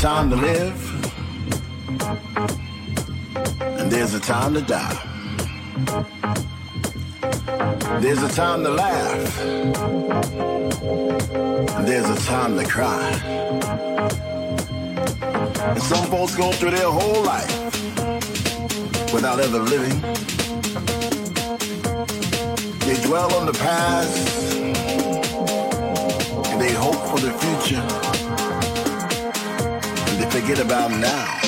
Time to live, and there's a time to die. There's a time to laugh, and there's a time to cry. And some folks go through their whole life without ever living. They dwell on the past, and they hope for the future, forget about now.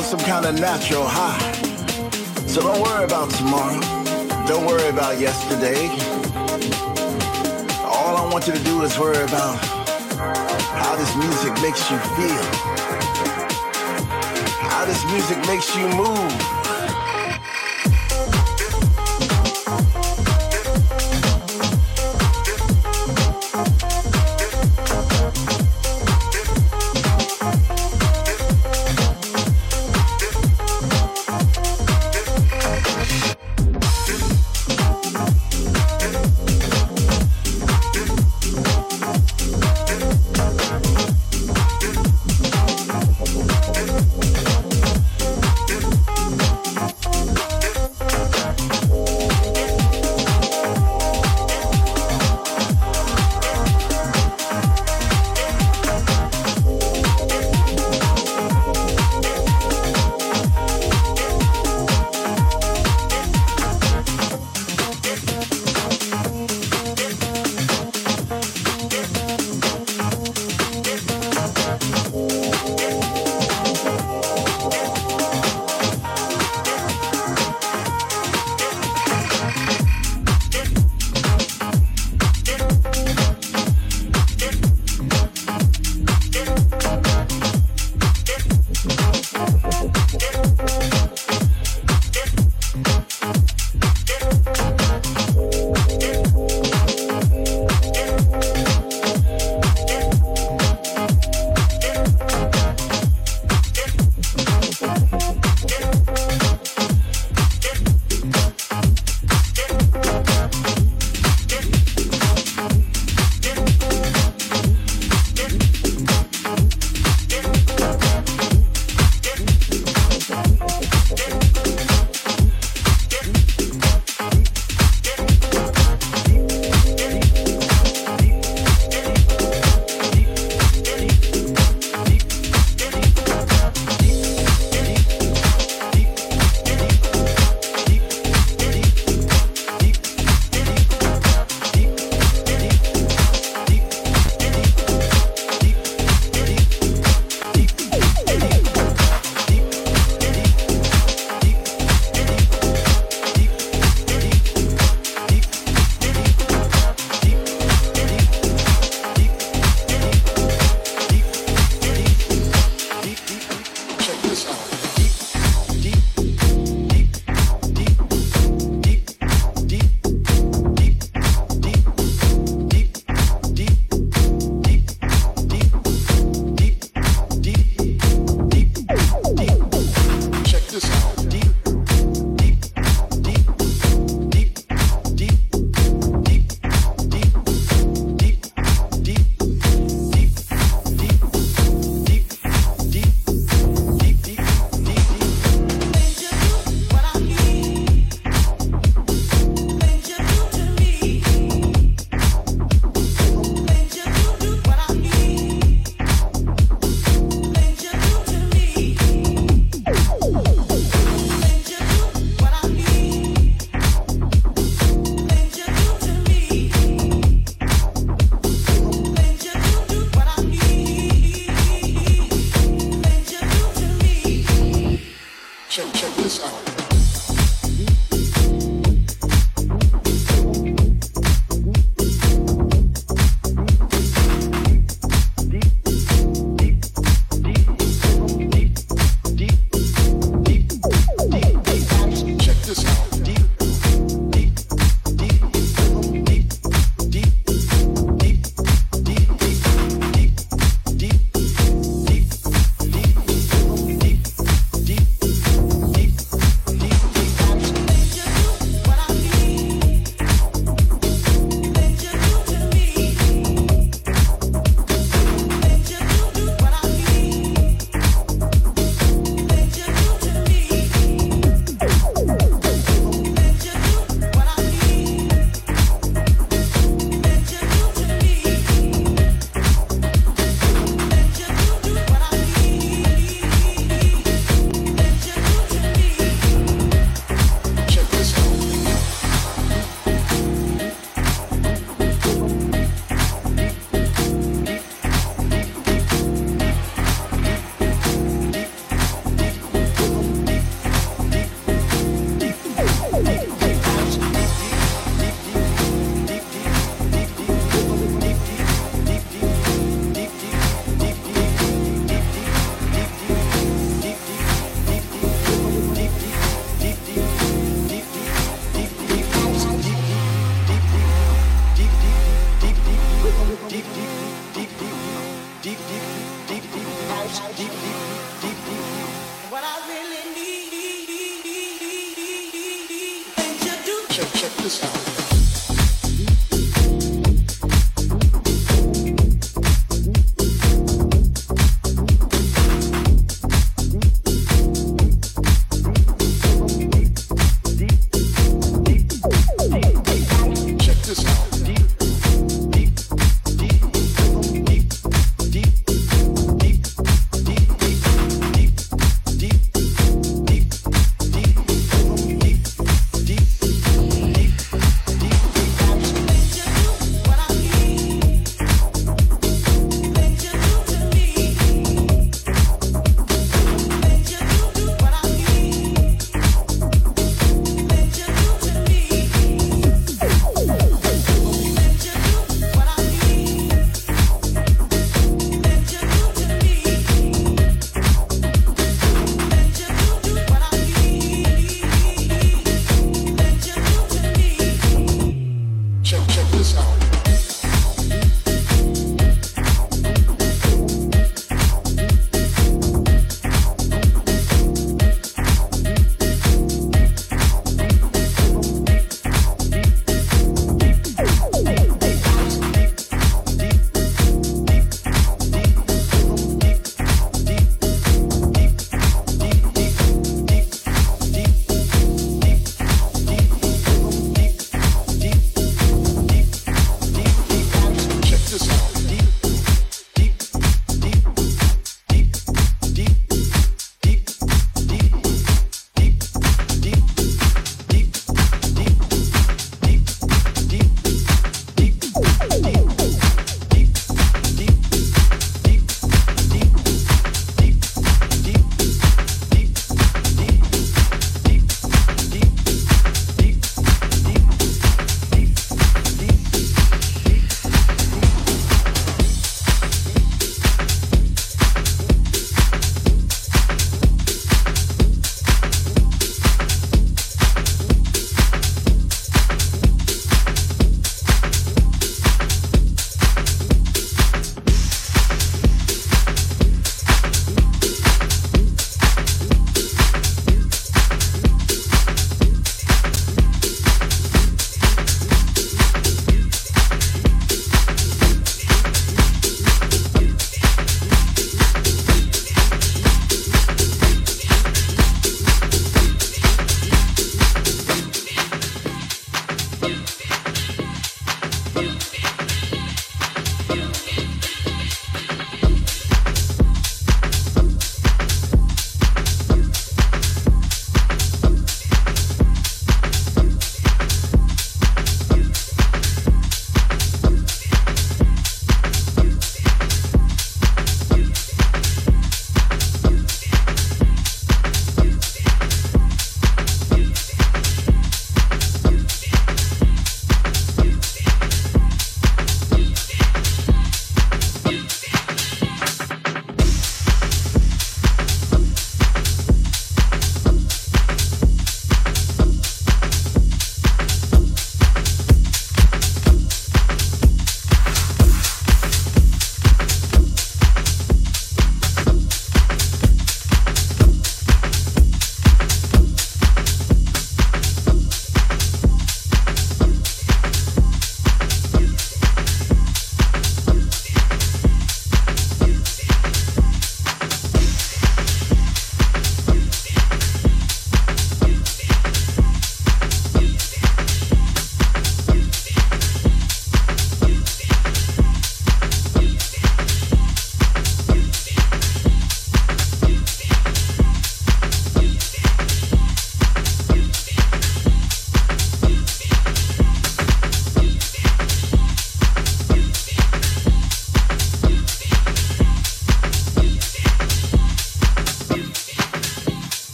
On some kind of natural high. So don't worry about tomorrow. Don't worry about yesterday. All I want you to do is worry about how this music makes you feel. How this music makes you move.